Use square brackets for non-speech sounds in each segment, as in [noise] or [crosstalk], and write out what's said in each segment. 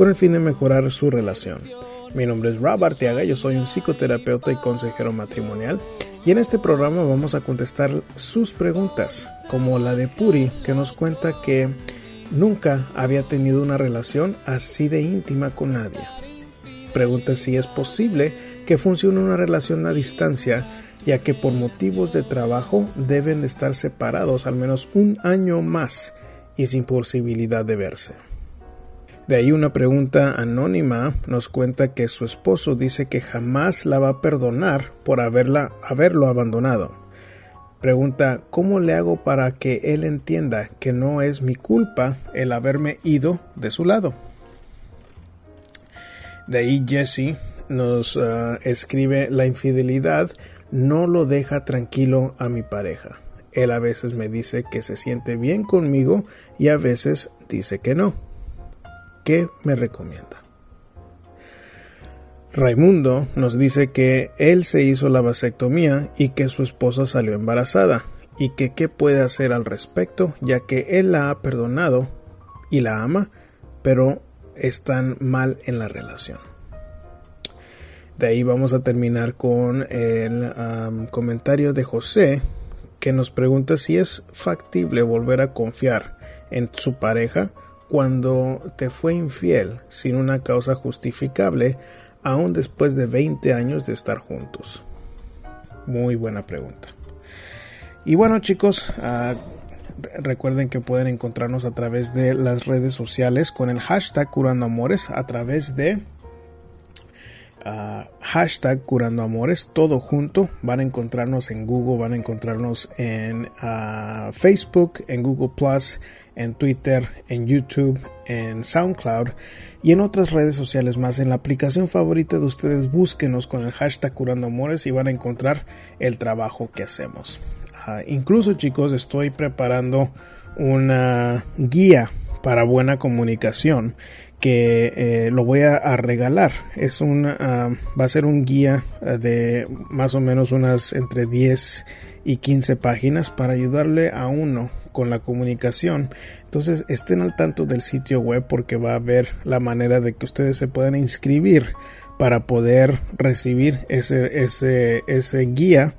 con el fin de mejorar su relación. Mi nombre es Rob Arteaga, yo soy un psicoterapeuta y consejero matrimonial y en este programa vamos a contestar sus preguntas, como la de Puri que nos cuenta que nunca había tenido una relación así de íntima con nadie. Pregunta si es posible que funcione una relación a distancia ya que por motivos de trabajo deben de estar separados al menos un año más y sin posibilidad de verse. De ahí una pregunta anónima nos cuenta que su esposo dice que jamás la va a perdonar por haberla, haberlo abandonado. Pregunta, ¿cómo le hago para que él entienda que no es mi culpa el haberme ido de su lado? De ahí Jesse nos ah, escribe la infidelidad no lo deja tranquilo a mi pareja. Él a veces me dice que se siente bien conmigo y a veces dice que no. ¿Qué me recomienda? Raimundo nos dice que él se hizo la vasectomía y que su esposa salió embarazada y que qué puede hacer al respecto ya que él la ha perdonado y la ama, pero están mal en la relación. De ahí vamos a terminar con el comentario de José que nos pregunta si es factible volver a confiar en su pareja cuando te fue infiel sin una causa justificable, aún después de 20 años de estar juntos? Muy buena pregunta. Y bueno chicos, ah, recuerden que pueden encontrarnos a través de las redes sociales con el hashtag Curando Amores a través de uh, hashtag Curando Amores, todo junto. Van a encontrarnos en Google, van a encontrarnos en uh, Facebook, en Google Plus, en Twitter, en YouTube, en SoundCloud y en otras redes sociales más. En la aplicación favorita de ustedes, búsquenos con el hashtag Curando Amores y van a encontrar el trabajo que hacemos. Ah, incluso chicos, estoy preparando una guía para buena comunicación que eh, lo voy a, regalar. Es un, ah, va a ser un guía de más o menos unas entre 10 y 15 páginas para ayudarle a uno con la comunicación. Entonces estén al tanto del sitio web porque va a haber la manera de que ustedes se puedan inscribir para poder recibir ese, ese, ese guía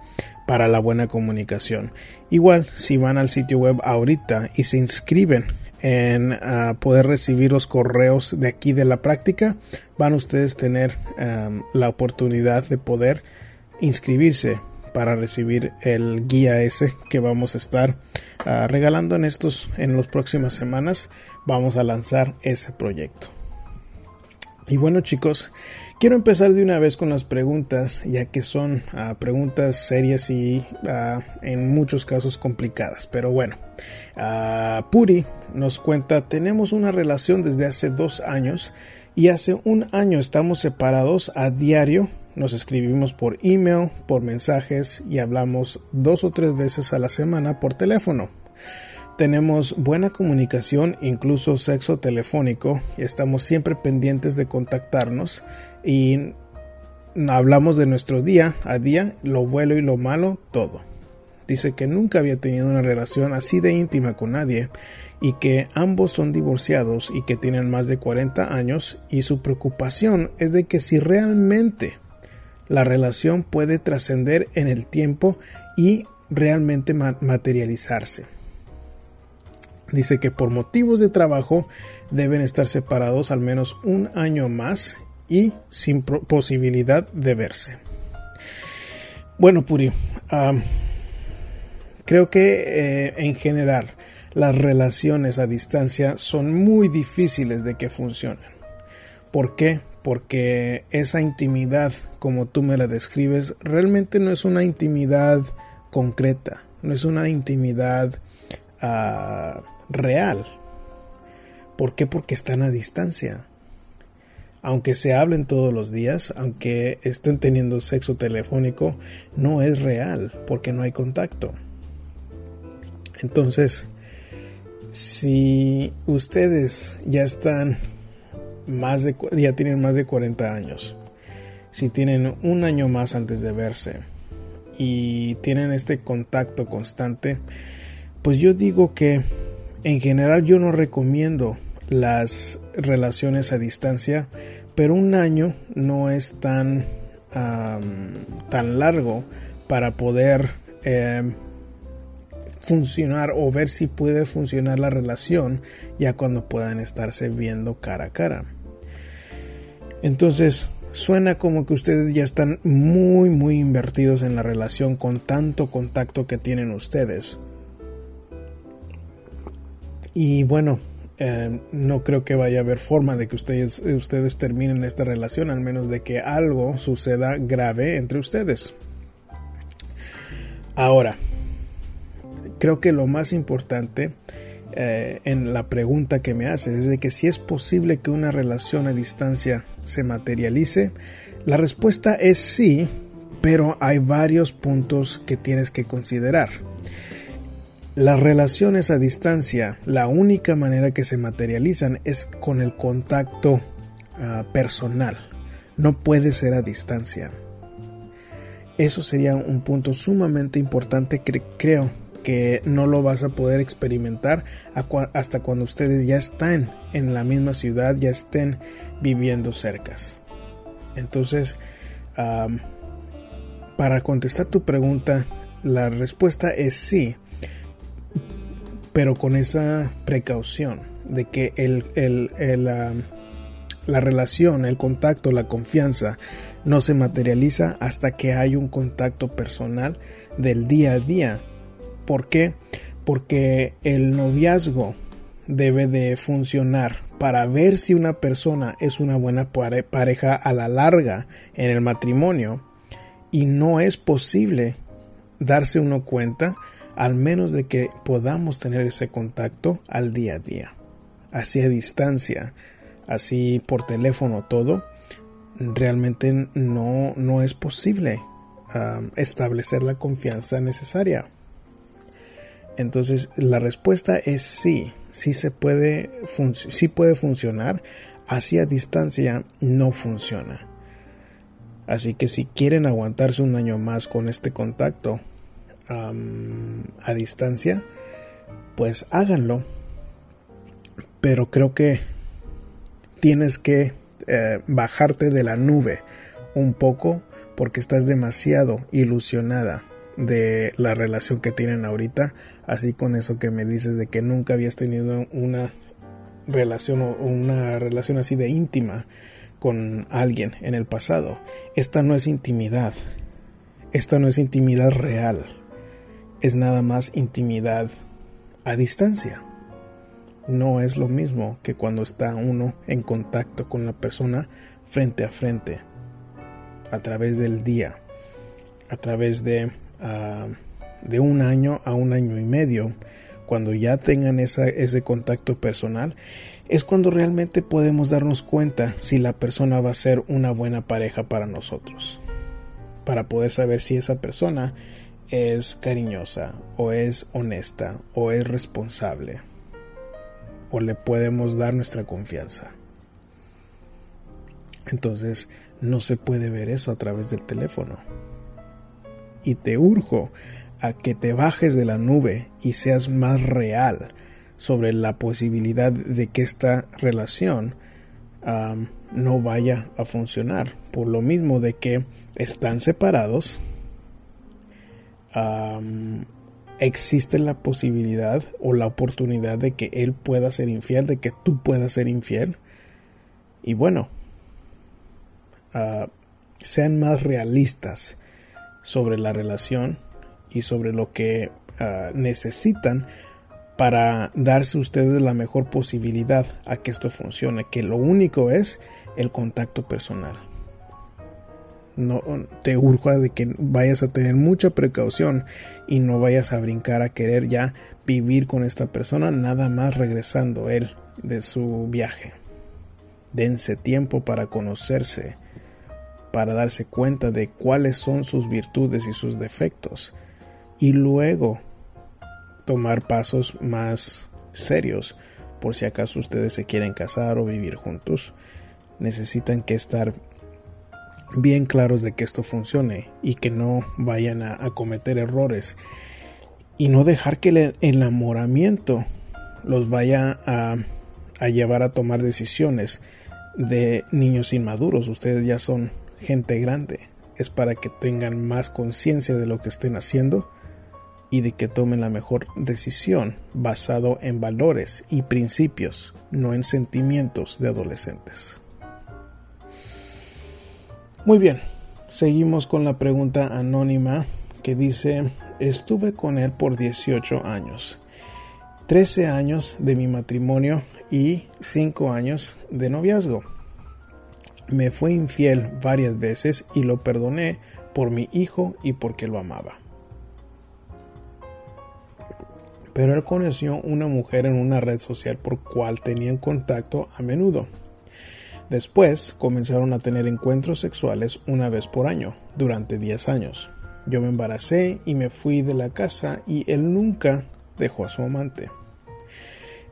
para la buena comunicación. Igual, si van al sitio web ahorita y se inscriben en poder recibir los correos de aquí de la práctica, van ustedes a tener la oportunidad de poder inscribirse para recibir el guía ese que vamos a estar ah, regalando en estos en las próximas semanas. Vamos a lanzar ese proyecto. Y bueno chicos quiero empezar de una vez con las preguntas ya que son ah, preguntas serias y ah, en muchos casos complicadas. Pero bueno Puri nos cuenta tenemos una relación desde hace dos años y hace un año estamos separados a diario nos escribimos por email, por mensajes y hablamos dos o tres veces a la semana por teléfono. Tenemos buena comunicación, incluso sexo telefónico, estamos siempre pendientes de contactarnos y hablamos de nuestro día a día, lo bueno y lo malo, todo. Dice que nunca había tenido una relación así de íntima con nadie y que ambos son divorciados y que tienen más de 40 años y su preocupación es de que si realmente la relación puede trascender en el tiempo y realmente materializarse. Dice que por motivos de trabajo deben estar separados al menos un año más y sin posibilidad de verse. Bueno, Puri, creo que eh, en general las relaciones a distancia son muy difíciles de que funcionen. ¿Por qué? porque esa intimidad, como tú me la describes, realmente no es una intimidad concreta, no es una intimidad uh, real. ¿Por qué? Porque están a distancia. aunque se hablen todos los días, aunque estén teniendo sexo telefónico, no es real porque no hay contacto. Entonces, si ustedes ya están más de ya tienen más de 40 años, si tienen un año más antes de verse y tienen este contacto constante, pues yo digo que en general yo no recomiendo las relaciones a distancia, pero un año no es tan, tan largo para poder em, funcionar o ver si puede funcionar la relación ya cuando puedan estarse viendo cara a cara. Entonces, suena como que ustedes ya están muy muy invertidos en la relación con tanto contacto que tienen ustedes. Y bueno, eh, no creo que vaya a haber forma de que ustedes, ustedes terminen esta relación, al menos de que algo suceda grave entre ustedes. Ahora, creo que lo más importante eh, en la pregunta que me hace es de que si es posible que una relación a distancia se materialice, la respuesta es sí, pero hay varios puntos que tienes que considerar. Las relaciones a distancia, la única manera que se materializan es con el contacto ah, personal. No puede ser a distancia. Eso sería un punto sumamente importante creo que no lo vas a poder experimentar hasta cuando ustedes ya están en la misma ciudad, ya estén viviendo cercas. Entonces, para contestar tu pregunta, la respuesta es sí pero con esa precaución de que el, la relación, el contacto, la confianza no se materializa hasta que hay un contacto personal del día a día. ¿Por qué? Porque el noviazgo debe de funcionar para ver si una persona es una buena pareja a la larga en el matrimonio y no es posible darse uno cuenta al menos de que podamos tener ese contacto al día a día, así a distancia, así por teléfono todo, realmente no, no es posible establecer la confianza necesaria. Entonces la respuesta es sí, sí se puede, sí puede funcionar, así a distancia no funciona. Así que si quieren aguantarse un año más con este contacto, a distancia, pues háganlo. Pero creo que tienes que eh, bajarte de la nube un poco porque estás demasiado ilusionada de la relación que tienen ahorita, así con eso que me dices de que nunca habías tenido una relación o una relación así de íntima con alguien en el pasado. Esta no es intimidad. Esta no es intimidad real es nada más intimidad a distancia. No es lo mismo que cuando está uno en contacto con la persona frente a frente, a través del día, a través de, ah, de un año a un año y medio, cuando ya tengan ese contacto personal, es cuando realmente podemos darnos cuenta si la persona va a ser una buena pareja para nosotros. Para poder saber si esa persona es cariñosa o es honesta o es responsable o le podemos dar nuestra confianza. Entonces no se puede ver eso a través del teléfono. Y te urjo a que te bajes de la nube y seas más real sobre la posibilidad de que esta relación no vaya a funcionar. Por lo mismo de que están separados, existe la posibilidad o la oportunidad de que él pueda ser infiel, de que tú puedas ser infiel. Y bueno, ah, sean más realistas sobre la relación y sobre lo que ah, necesitan para darse ustedes la mejor posibilidad a que esto funcione, que lo único es el contacto personal no te urjo de que vayas a tener mucha precaución y no vayas a brincar a querer ya vivir con esta persona nada más regresando él de su viaje. Dense tiempo para conocerse, para darse cuenta de cuáles son sus virtudes y sus defectos, y luego tomar pasos más serios por si acaso ustedes se quieren casar o vivir juntos. Necesitan que estar bien claros de que esto funcione y que no vayan a, cometer errores y no dejar que el enamoramiento los vaya a, a llevar a tomar decisiones de niños inmaduros. Ustedes ya son gente grande. Es para que tengan más conciencia de lo que estén haciendo y de que tomen la mejor decisión basado en valores y principios, no en sentimientos de adolescentes. Muy bien, seguimos con la pregunta anónima que dice, estuve con él por 18 años, 13 años de mi matrimonio y 5 años de noviazgo. Me fue infiel varias veces y lo perdoné por mi hijo y porque lo amaba. Pero él conoció una mujer en una red social por cual tenían contacto a menudo. Después comenzaron a tener encuentros sexuales una vez por año, durante 10 años. Yo me embaracé y me fui de la casa y él nunca dejó a su amante.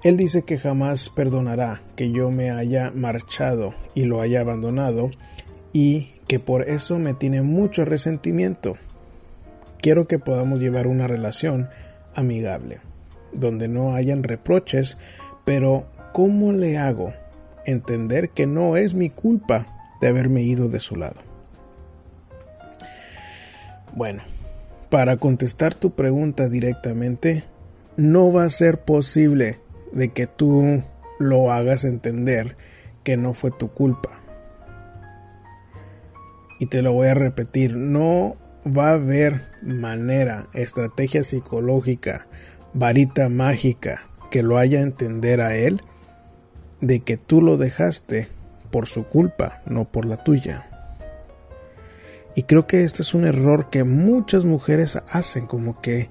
Él dice que jamás perdonará que yo me haya marchado y lo haya abandonado y que por eso me tiene mucho resentimiento. Quiero que podamos llevar una relación amigable, donde no hayan reproches, pero ¿cómo le hago entender que no es mi culpa de haberme ido de su lado. Bueno, para contestar tu pregunta directamente, no va a ser posible de que tú lo hagas entender que no fue tu culpa. Y te lo voy a repetir, no va a haber manera, estrategia psicológica, varita mágica que lo haya entender a él de que tú lo dejaste por su culpa, no por la tuya. Y creo que este es un error que muchas mujeres hacen, como que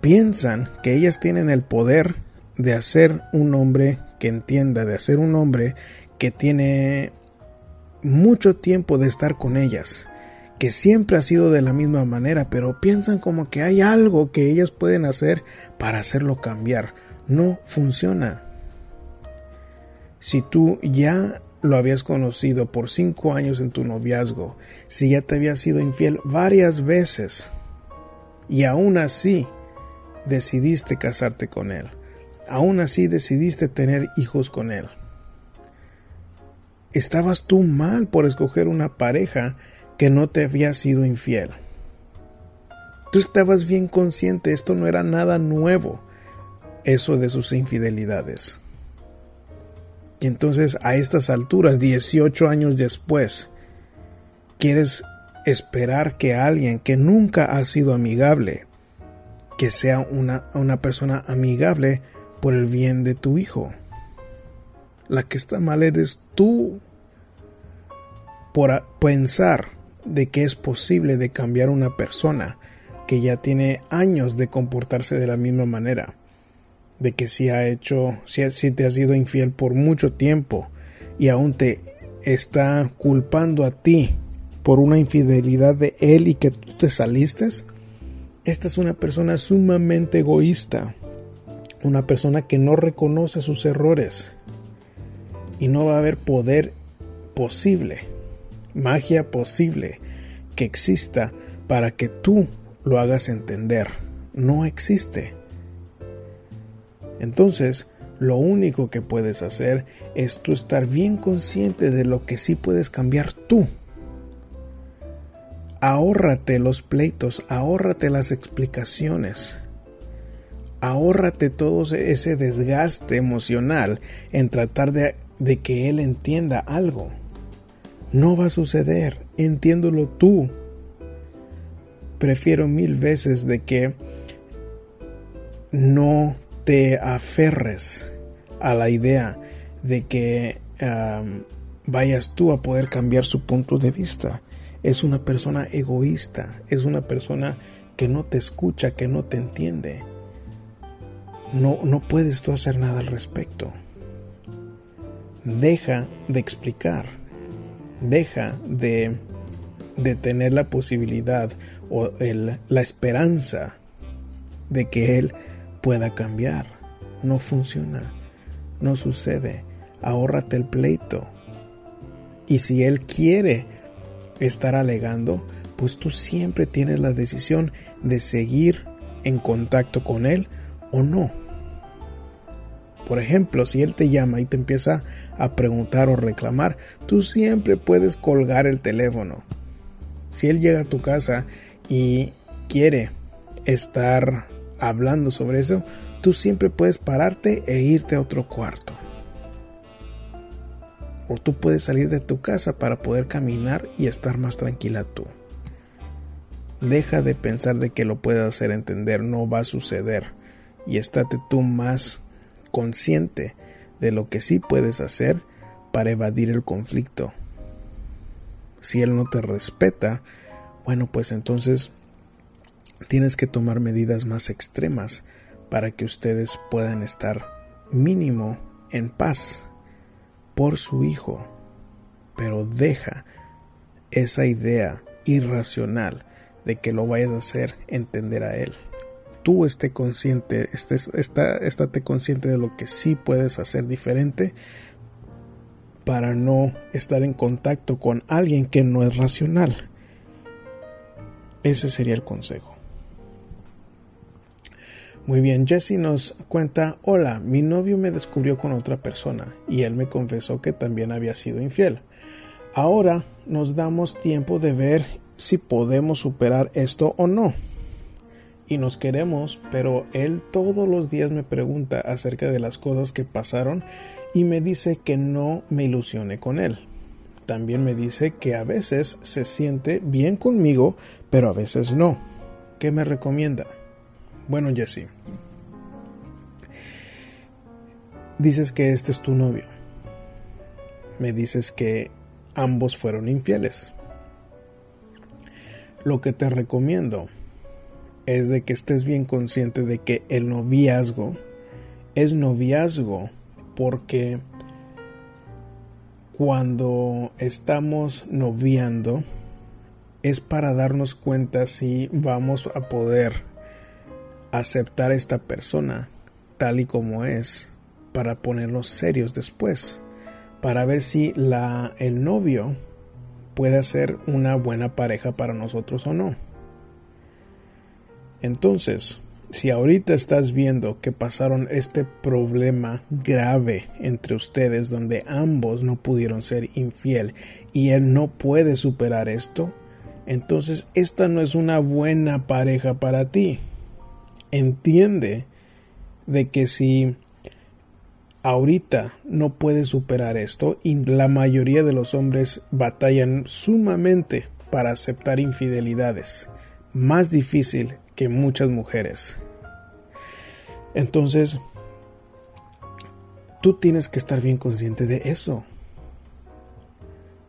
piensan que ellas tienen el poder de hacer un hombre que entienda, de hacer un hombre que tiene mucho tiempo de estar con ellas, que siempre ha sido de la misma manera, pero piensan como que hay algo que ellas pueden hacer para hacerlo cambiar. No funciona. Si tú ya lo habías conocido por cinco años en tu noviazgo, si ya te había sido infiel varias veces y aún así decidiste casarte con él, aún así decidiste tener hijos con él, estabas tú mal por escoger una pareja que no te había sido infiel. Tú estabas bien consciente, esto no era nada nuevo, eso de sus infidelidades. Y entonces a estas alturas, 18 años después, quieres esperar que alguien que nunca ha sido amigable, que sea una, una persona amigable por el bien de tu hijo. La que está mal eres tú por pensar de que es posible de cambiar una persona que ya tiene años de comportarse de la misma manera de que si ha hecho, si, te ha sido infiel por mucho tiempo y aún te está culpando a ti por una infidelidad de él y que tú te saliste, esta es una persona sumamente egoísta, una persona que no reconoce sus errores y no va a haber poder posible, magia posible que exista para que tú lo hagas entender. No existe. Entonces, lo único que puedes hacer es tú estar bien consciente de lo que sí puedes cambiar tú. Ahórrate los pleitos, ahórrate las explicaciones. Ahórrate todo ese desgaste emocional en tratar de, de que él entienda algo. No va a suceder, entiéndolo tú. Prefiero mil veces de que no te aferres a la idea de que vayas tú a poder cambiar su punto de vista. Es una persona egoísta, es una persona que no te escucha, que no te entiende. No, no puedes tú hacer nada al respecto. deja de explicar, deja de, de tener la posibilidad o el, la esperanza de que él pueda cambiar. No funciona, no sucede. Ahórrate el pleito. Y si él quiere estar alegando, pues tú siempre tienes la decisión de seguir en contacto con él o no. Por ejemplo, si él te llama y te empieza a preguntar o reclamar, tú siempre puedes colgar el teléfono. Si él llega a tu casa y quiere estar hablando sobre eso, tú siempre puedes pararte e irte a otro cuarto. O tú puedes salir de tu casa para poder caminar y estar más tranquila tú. Deja de pensar de que lo puedes hacer entender, no va a suceder. Y estate tú más consciente de lo que sí puedes hacer para evadir el conflicto. Si él no te respeta, bueno, pues entonces tienes que tomar medidas más extremas para que ustedes puedan estar mínimo en paz por su hijo. Pero deja esa idea irracional de que lo vayas a hacer entender a él. Tú esté consciente, estés, está, estate consciente de lo que sí puedes hacer diferente para no estar en contacto con alguien que no es racional. Ese sería el consejo. Muy bien, Jesse nos cuenta, hola, mi novio me descubrió con otra persona y él me confesó que también había sido infiel. Ahora nos damos tiempo de ver si podemos superar esto o no. Y nos queremos, pero él todos los días me pregunta acerca de las cosas que pasaron y me dice que no me ilusione con él. También me dice que a veces se siente bien conmigo, pero a veces no. ¿Qué me recomienda? Bueno, Jesse. Dices que este es tu novio. Me dices que ambos fueron infieles. Lo que te recomiendo es de que estés bien consciente de que el noviazgo es noviazgo porque cuando estamos noviando es para darnos cuenta si vamos a poder aceptar a esta persona tal y como es para ponerlos serios después, para ver si la, el novio puede ser una buena pareja para nosotros o no. Entonces, si ahorita estás viendo que pasaron este problema grave entre ustedes donde ambos no pudieron ser infiel y él no puede superar esto, entonces esta no es una buena pareja para ti. Entiende de que si ahorita no puede superar esto y la mayoría de los hombres batallan sumamente para aceptar infidelidades, más difícil que muchas mujeres. Entonces, tú tienes que estar bien consciente de eso.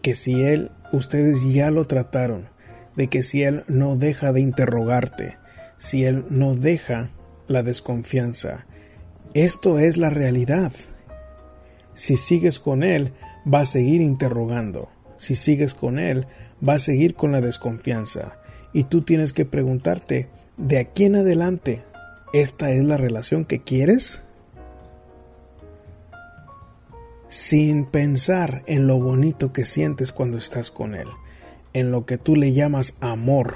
Que si él, ustedes ya lo trataron, de que si él no deja de interrogarte, si Él no deja la desconfianza. Esto es la realidad. Si sigues con Él, va a seguir interrogando. Si sigues con Él, va a seguir con la desconfianza. Y tú tienes que preguntarte, de aquí en adelante, ¿esta es la relación que quieres? Sin pensar en lo bonito que sientes cuando estás con Él, en lo que tú le llamas amor,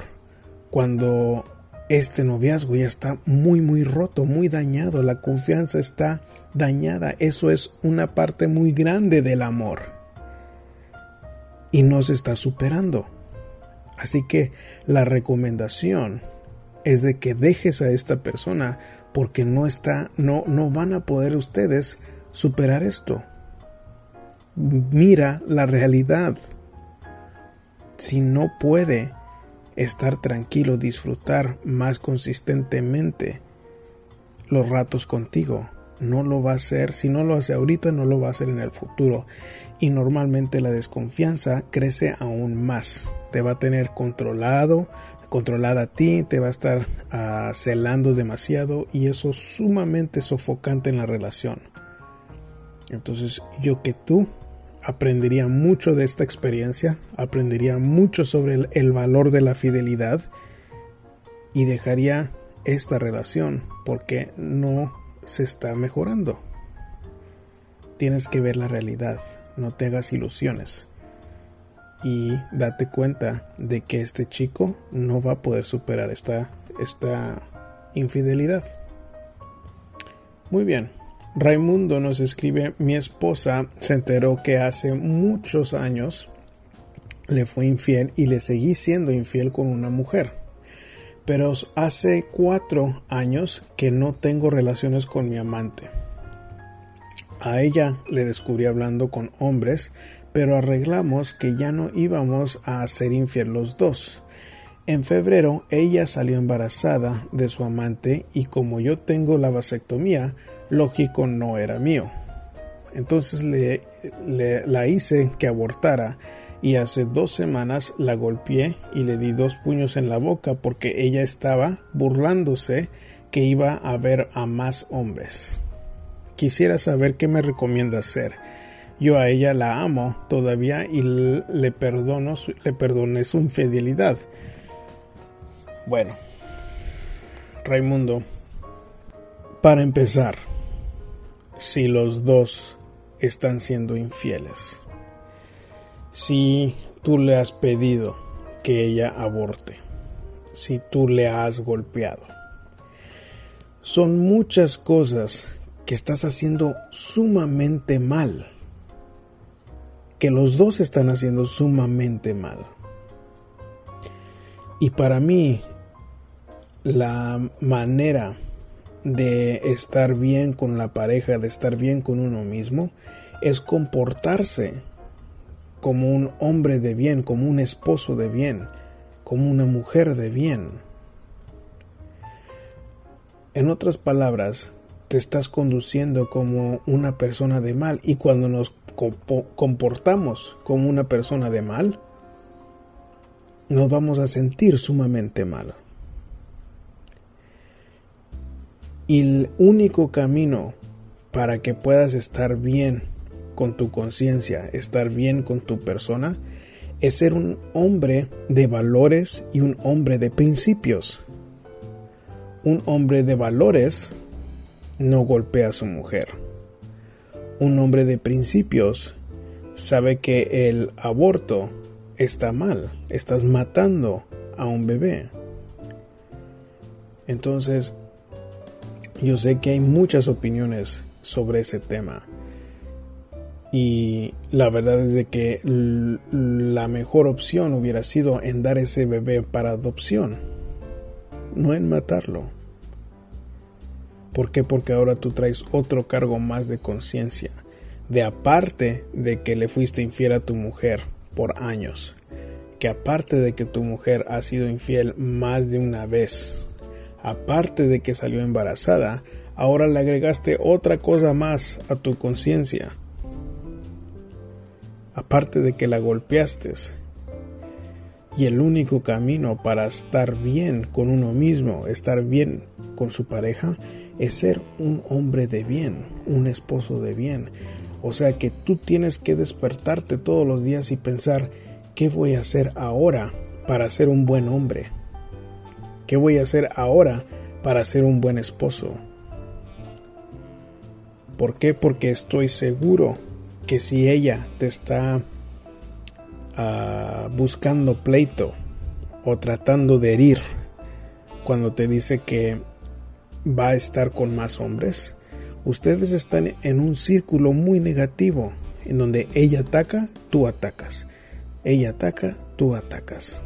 cuando este noviazgo ya está muy muy roto, muy dañado, la confianza está dañada, eso es una parte muy grande del amor y no se está superando. Así que la recomendación es de que dejes a esta persona porque no está no no van a poder ustedes superar esto. Mira la realidad. Si no puede estar tranquilo, disfrutar más consistentemente los ratos contigo. No lo va a hacer, si no lo hace ahorita, no lo va a hacer en el futuro. Y normalmente la desconfianza crece aún más. Te va a tener controlado, controlada a ti, te va a estar uh, celando demasiado y eso es sumamente sofocante en la relación. Entonces yo que tú aprendería mucho de esta experiencia, aprendería mucho sobre el, el valor de la fidelidad y dejaría esta relación porque no se está mejorando. Tienes que ver la realidad, no te hagas ilusiones y date cuenta de que este chico no va a poder superar esta, esta infidelidad. Muy bien. Raimundo nos escribe, mi esposa se enteró que hace muchos años le fue infiel y le seguí siendo infiel con una mujer. Pero hace cuatro años que no tengo relaciones con mi amante. A ella le descubrí hablando con hombres, pero arreglamos que ya no íbamos a ser infiel los dos. En febrero ella salió embarazada de su amante y como yo tengo la vasectomía, lógico no era mío. Entonces le, la hice que abortara y hace dos semanas la golpeé y le di dos puños en la boca porque ella estaba burlándose que iba a ver a más hombres. Quisiera saber qué me recomienda hacer. Yo a ella la amo todavía y le perdono, le perdoné su infidelidad. Bueno, Raimundo, para empezar, si los dos están siendo infieles, si tú le has pedido que ella aborte, si tú le has golpeado, son muchas cosas que estás haciendo sumamente mal, que los dos están haciendo sumamente mal. Y para mí, la manera de estar bien con la pareja, de estar bien con uno mismo, es comportarse como un hombre de bien, como un esposo de bien, como una mujer de bien. En otras palabras, te estás conduciendo como una persona de mal y cuando nos comportamos como una persona de mal, nos vamos a sentir sumamente mal. Y el único camino para que puedas estar bien con tu conciencia, estar bien con tu persona, es ser un hombre de valores y un hombre de principios. Un hombre de valores no golpea a su mujer. Un hombre de principios sabe que el aborto está mal, estás matando a un bebé. Entonces, yo sé que hay muchas opiniones sobre ese tema. Y la verdad es de que la mejor opción hubiera sido en dar ese bebé para adopción, no en matarlo. ¿Por qué? Porque ahora tú traes otro cargo más de conciencia, de aparte de que le fuiste infiel a tu mujer por años, que aparte de que tu mujer ha sido infiel más de una vez, aparte de que salió embarazada, ahora le agregaste otra cosa más a tu conciencia. Aparte de que la golpeaste. Y el único camino para estar bien con uno mismo, estar bien con su pareja, es ser un hombre de bien, un esposo de bien. O sea que tú tienes que despertarte todos los días y pensar, ¿qué voy a hacer ahora para ser un buen hombre? ¿Qué voy a hacer ahora para ser un buen esposo? ¿Por qué? Porque estoy seguro que si ella te está ah, buscando pleito o tratando de herir cuando te dice que va a estar con más hombres, ustedes están en un círculo muy negativo en donde ella ataca, tú atacas. Ella ataca, tú atacas.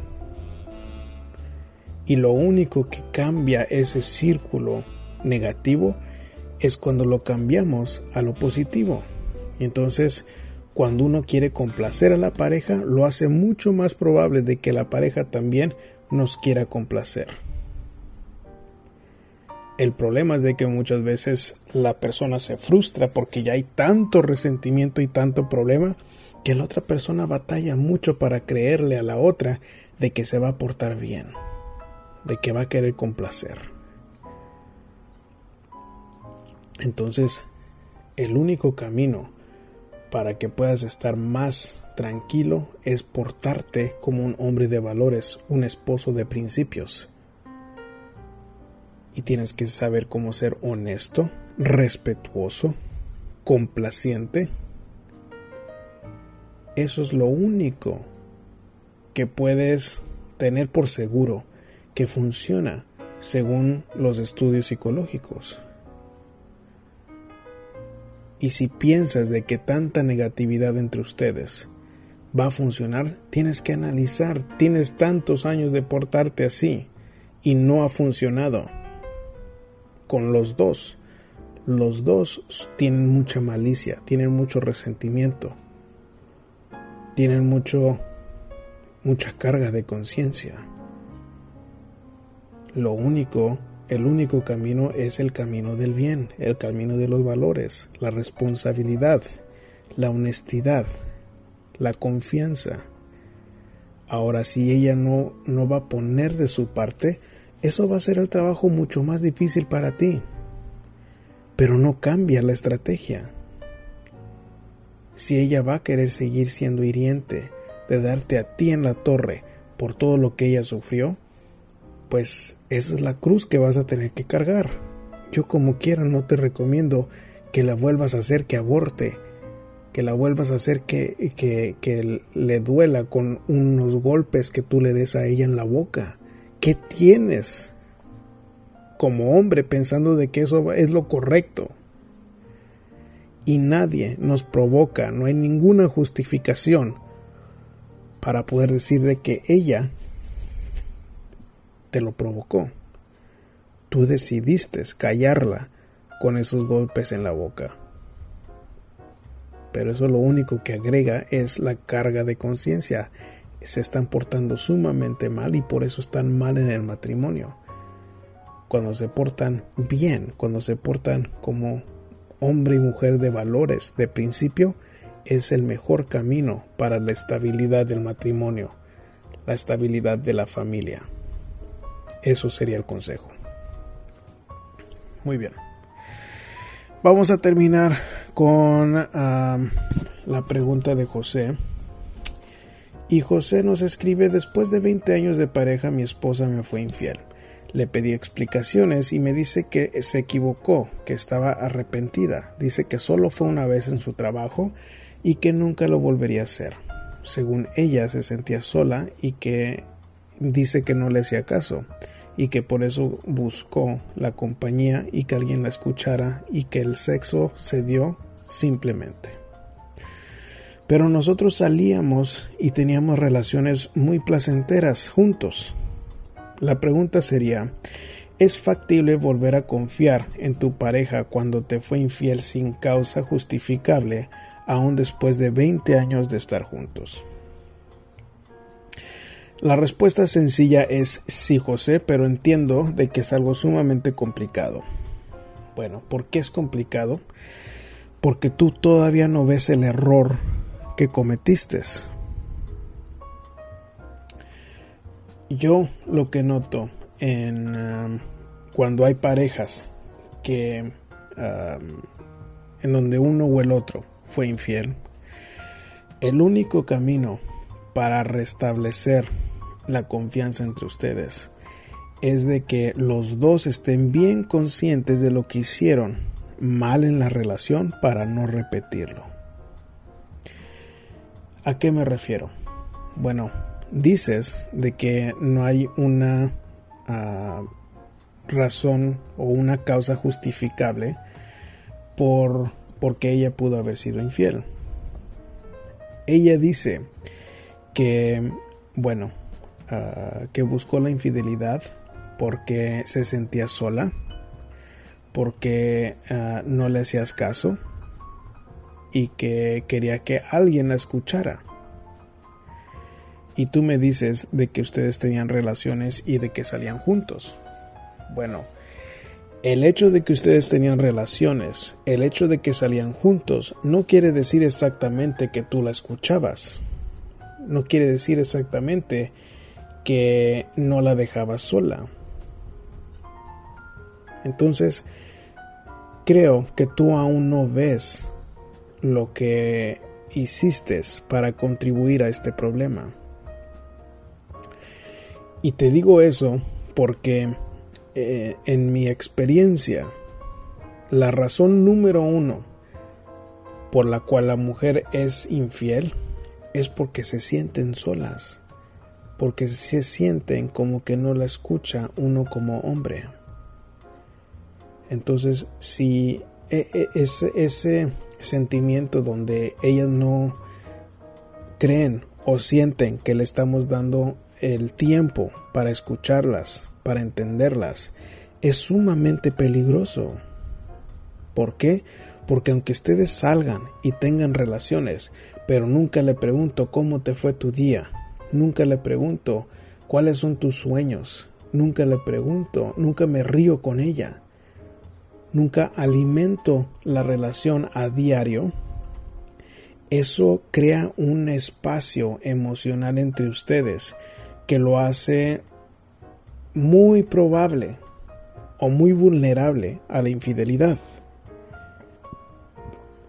Y lo único que cambia ese círculo negativo es cuando lo cambiamos a lo positivo. Entonces, cuando uno quiere complacer a la pareja, lo hace mucho más probable de que la pareja también nos quiera complacer. El problema es de que muchas veces la persona se frustra porque ya hay tanto resentimiento y tanto problema que la otra persona batalla mucho para creerle a la otra de que se va a portar bien de que va a querer complacer. Entonces, el único camino para que puedas estar más tranquilo es portarte como un hombre de valores, un esposo de principios. Y tienes que saber cómo ser honesto, respetuoso, complaciente. Eso es lo único que puedes tener por seguro que funciona según los estudios psicológicos. Y si piensas de que tanta negatividad entre ustedes va a funcionar, tienes que analizar, tienes tantos años de portarte así y no ha funcionado. Con los dos, los dos tienen mucha malicia, tienen mucho resentimiento, tienen mucho mucha carga de conciencia. Lo único, el único camino es el camino del bien, el camino de los valores, la responsabilidad, la honestidad, la confianza. Ahora, si ella no, no va a poner de su parte, eso va a ser el trabajo mucho más difícil para ti. Pero no cambia la estrategia. Si ella va a querer seguir siendo hiriente, de darte a ti en la torre por todo lo que ella sufrió, pues esa es la cruz que vas a tener que cargar. Yo como quiera no te recomiendo que la vuelvas a hacer que aborte, que la vuelvas a hacer que, que, que le duela con unos golpes que tú le des a ella en la boca. ¿Qué tienes como hombre pensando de que eso es lo correcto? Y nadie nos provoca, no hay ninguna justificación para poder decir de que ella te lo provocó. Tú decidiste callarla con esos golpes en la boca. Pero eso lo único que agrega es la carga de conciencia. Se están portando sumamente mal y por eso están mal en el matrimonio. Cuando se portan bien, cuando se portan como hombre y mujer de valores, de principio, es el mejor camino para la estabilidad del matrimonio, la estabilidad de la familia. Eso sería el consejo. Muy bien. Vamos a terminar con la pregunta de José. Y José nos escribe, después de 20 años de pareja mi esposa me fue infiel. Le pedí explicaciones y me dice que se equivocó, que estaba arrepentida. Dice que solo fue una vez en su trabajo y que nunca lo volvería a hacer. Según ella se sentía sola y que dice que no le hacía caso y que por eso buscó la compañía y que alguien la escuchara y que el sexo se dio simplemente. Pero nosotros salíamos y teníamos relaciones muy placenteras juntos. La pregunta sería, ¿es factible volver a confiar en tu pareja cuando te fue infiel sin causa justificable aún después de 20 años de estar juntos? La respuesta sencilla es sí, José, pero entiendo de que es algo sumamente complicado. Bueno, ¿por qué es complicado? Porque tú todavía no ves el error que cometiste. Yo lo que noto en um, cuando hay parejas que um, en donde uno o el otro fue infiel, el único camino para restablecer la confianza entre ustedes es de que los dos estén bien conscientes de lo que hicieron mal en la relación para no repetirlo. ¿A qué me refiero? Bueno, dices de que no hay una ah, razón o una causa justificable por porque ella pudo haber sido infiel. Ella dice que, bueno, ah, que buscó la infidelidad porque se sentía sola, porque ah, no le hacías caso y que quería que alguien la escuchara. Y tú me dices de que ustedes tenían relaciones y de que salían juntos. Bueno, el hecho de que ustedes tenían relaciones, el hecho de que salían juntos, no quiere decir exactamente que tú la escuchabas. No quiere decir exactamente que no la dejabas sola. Entonces, creo que tú aún no ves lo que hiciste para contribuir a este problema. Y te digo eso porque eh, en mi experiencia, la razón número uno por la cual la mujer es infiel es porque se sienten solas, porque se sienten como que no la escucha uno como hombre. Entonces, si e, e, ese, ese sentimiento donde ellas no creen o sienten que le estamos dando el tiempo para escucharlas, para entenderlas, es sumamente peligroso. ¿Por qué? Porque aunque ustedes salgan y tengan relaciones, pero nunca le pregunto cómo te fue tu día, nunca le pregunto cuáles son tus sueños, nunca le pregunto, nunca me río con ella, nunca alimento la relación a diario, eso crea un espacio emocional entre ustedes que lo hace muy probable o muy vulnerable a la infidelidad.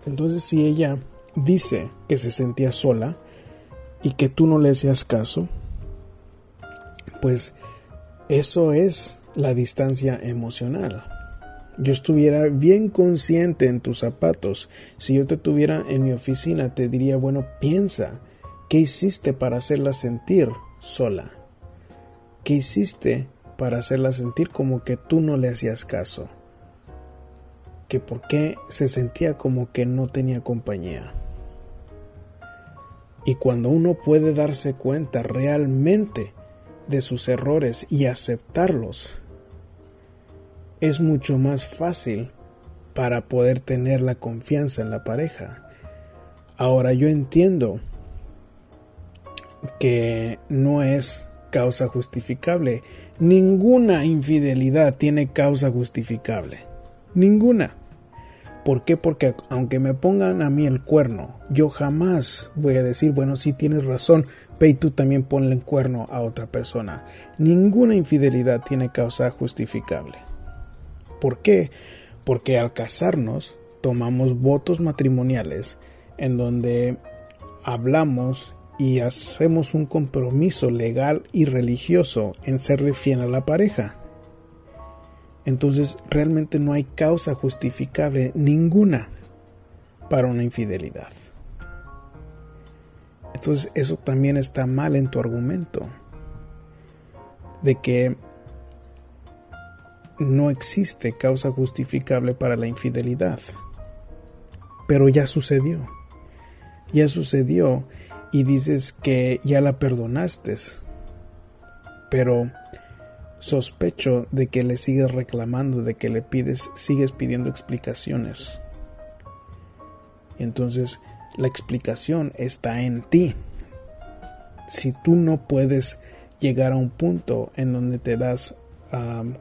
Entonces si ella dice que se sentía sola y que tú no le hacías caso, pues eso es la distancia emocional. Yo estuviera bien consciente en tus zapatos. Si yo te tuviera en mi oficina, te diría, bueno, piensa, ¿qué hiciste para hacerla sentir sola? ¿Qué hiciste para hacerla sentir como que tú no le hacías caso? Que por qué se sentía como que no tenía compañía. Y cuando uno puede darse cuenta realmente de sus errores y aceptarlos, es mucho más fácil para poder tener la confianza en la pareja. Ahora yo entiendo que no es causa justificable. Ninguna infidelidad tiene causa justificable. Ninguna. ¿Por qué? Porque aunque me pongan a mí el cuerno, yo jamás voy a decir, bueno, si tienes razón, ve tú también ponle el cuerno a otra persona. Ninguna infidelidad tiene causa justificable. ¿Por qué? Porque al casarnos tomamos votos matrimoniales en donde hablamos y hacemos un compromiso legal y religioso en serle fiel a la pareja. Entonces realmente no hay causa justificable ninguna para una infidelidad. Entonces eso también está mal en tu argumento de que no existe causa justificable para la infidelidad. Pero ya sucedió. Ya sucedió y dices que ya la perdonaste. Pero sospecho de que le sigues reclamando, de que le pides, sigues pidiendo explicaciones. Entonces la explicación está en ti. Si tú no puedes llegar a un punto en donde te das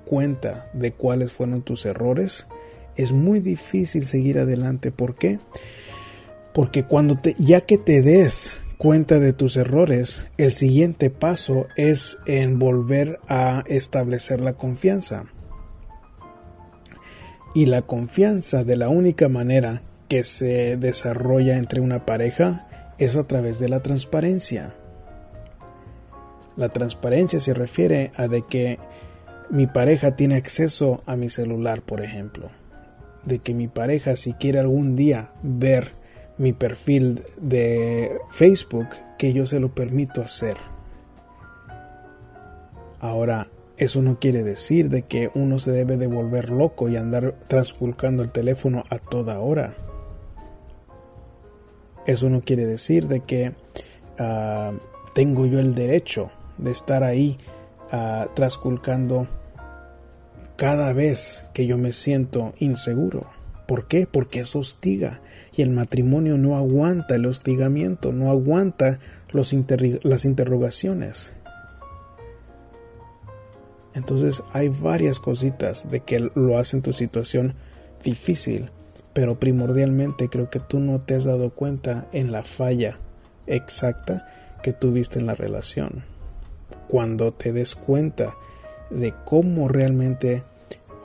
cuenta de cuáles fueron tus errores, es muy difícil seguir adelante. ¿Por qué? Porque cuando te, ya que te des cuenta de tus errores, el siguiente paso es en volver a establecer la confianza. Y la confianza de la única manera que se desarrolla entre una pareja es a través de la transparencia. La transparencia se refiere a de que mi pareja tiene acceso a mi celular, por ejemplo. De que mi pareja si quiere algún día ver mi perfil de Facebook, que yo se lo permito hacer. Ahora, eso no quiere decir de que uno se debe de volver loco y andar transculcando el teléfono a toda hora. Eso no quiere decir de que ah, tengo yo el derecho de estar ahí uh, trasculcando cada vez que yo me siento inseguro. ¿Por qué? Porque eso hostiga y el matrimonio no aguanta el hostigamiento, no aguanta los las interrogaciones. Entonces hay varias cositas de que lo hacen tu situación difícil, pero primordialmente creo que tú no te has dado cuenta en la falla exacta que tuviste en la relación. Cuando te des cuenta de cómo realmente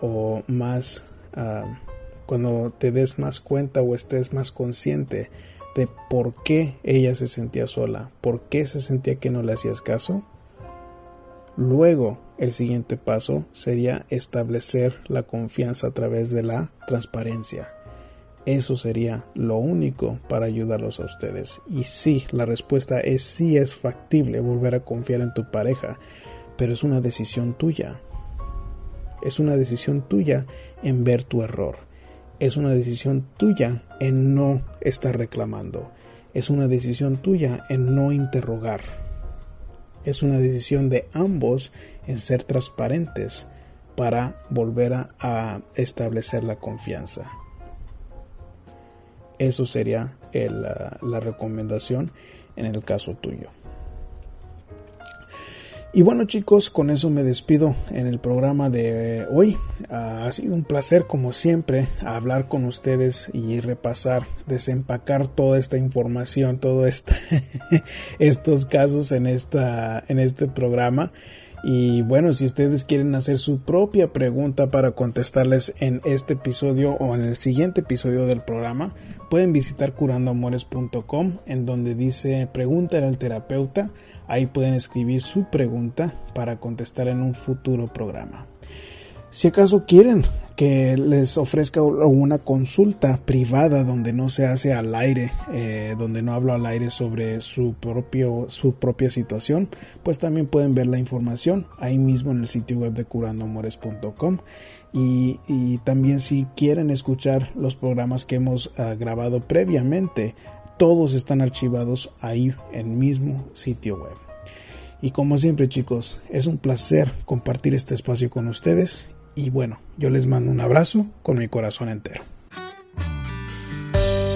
o más ah, cuando te des más cuenta o estés más consciente de por qué ella se sentía sola, por qué se sentía que no le hacías caso, luego el siguiente paso sería establecer la confianza a través de la transparencia. Eso sería lo único para ayudarlos a ustedes. Y sí, la respuesta es sí es factible volver a confiar en tu pareja, pero es una decisión tuya. Es una decisión tuya en ver tu error es una decisión tuya en no estar reclamando. Es una decisión tuya en no interrogar. Es una decisión de ambos en ser transparentes para volver a, establecer la confianza. Eso sería la recomendación en el caso tuyo. Y bueno chicos, con eso me despido en el programa de hoy. Ah, ha sido un placer como siempre hablar con ustedes y repasar, desempacar toda esta información, todos [laughs] estos casos en, esta, en este programa. Y bueno, si ustedes quieren hacer su propia pregunta para contestarles en este episodio o en el siguiente episodio del programa, pueden visitar curandoamores.com en donde dice pregunta al terapeuta. Ahí pueden escribir su pregunta para contestar en un futuro programa. Si acaso quieren que les ofrezca una consulta privada donde no se hace al aire, eh, donde no hablo al aire sobre su, propio, su propia situación, pues también pueden ver la información ahí mismo en el sitio web de curandoamores.com. Y, también si quieren escuchar los programas que hemos ah, grabado previamente, todos están archivados ahí en el mismo sitio web. Y como siempre chicos, es un placer compartir este espacio con ustedes y bueno, yo les mando un abrazo con mi corazón entero.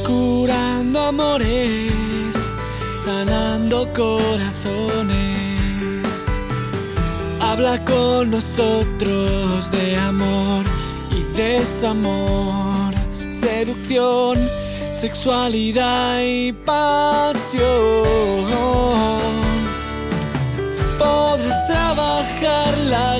Curando amores, sanando corazones. Habla con nosotros de amor y desamor, seducción, sexualidad y pasión. Podrás trabajar la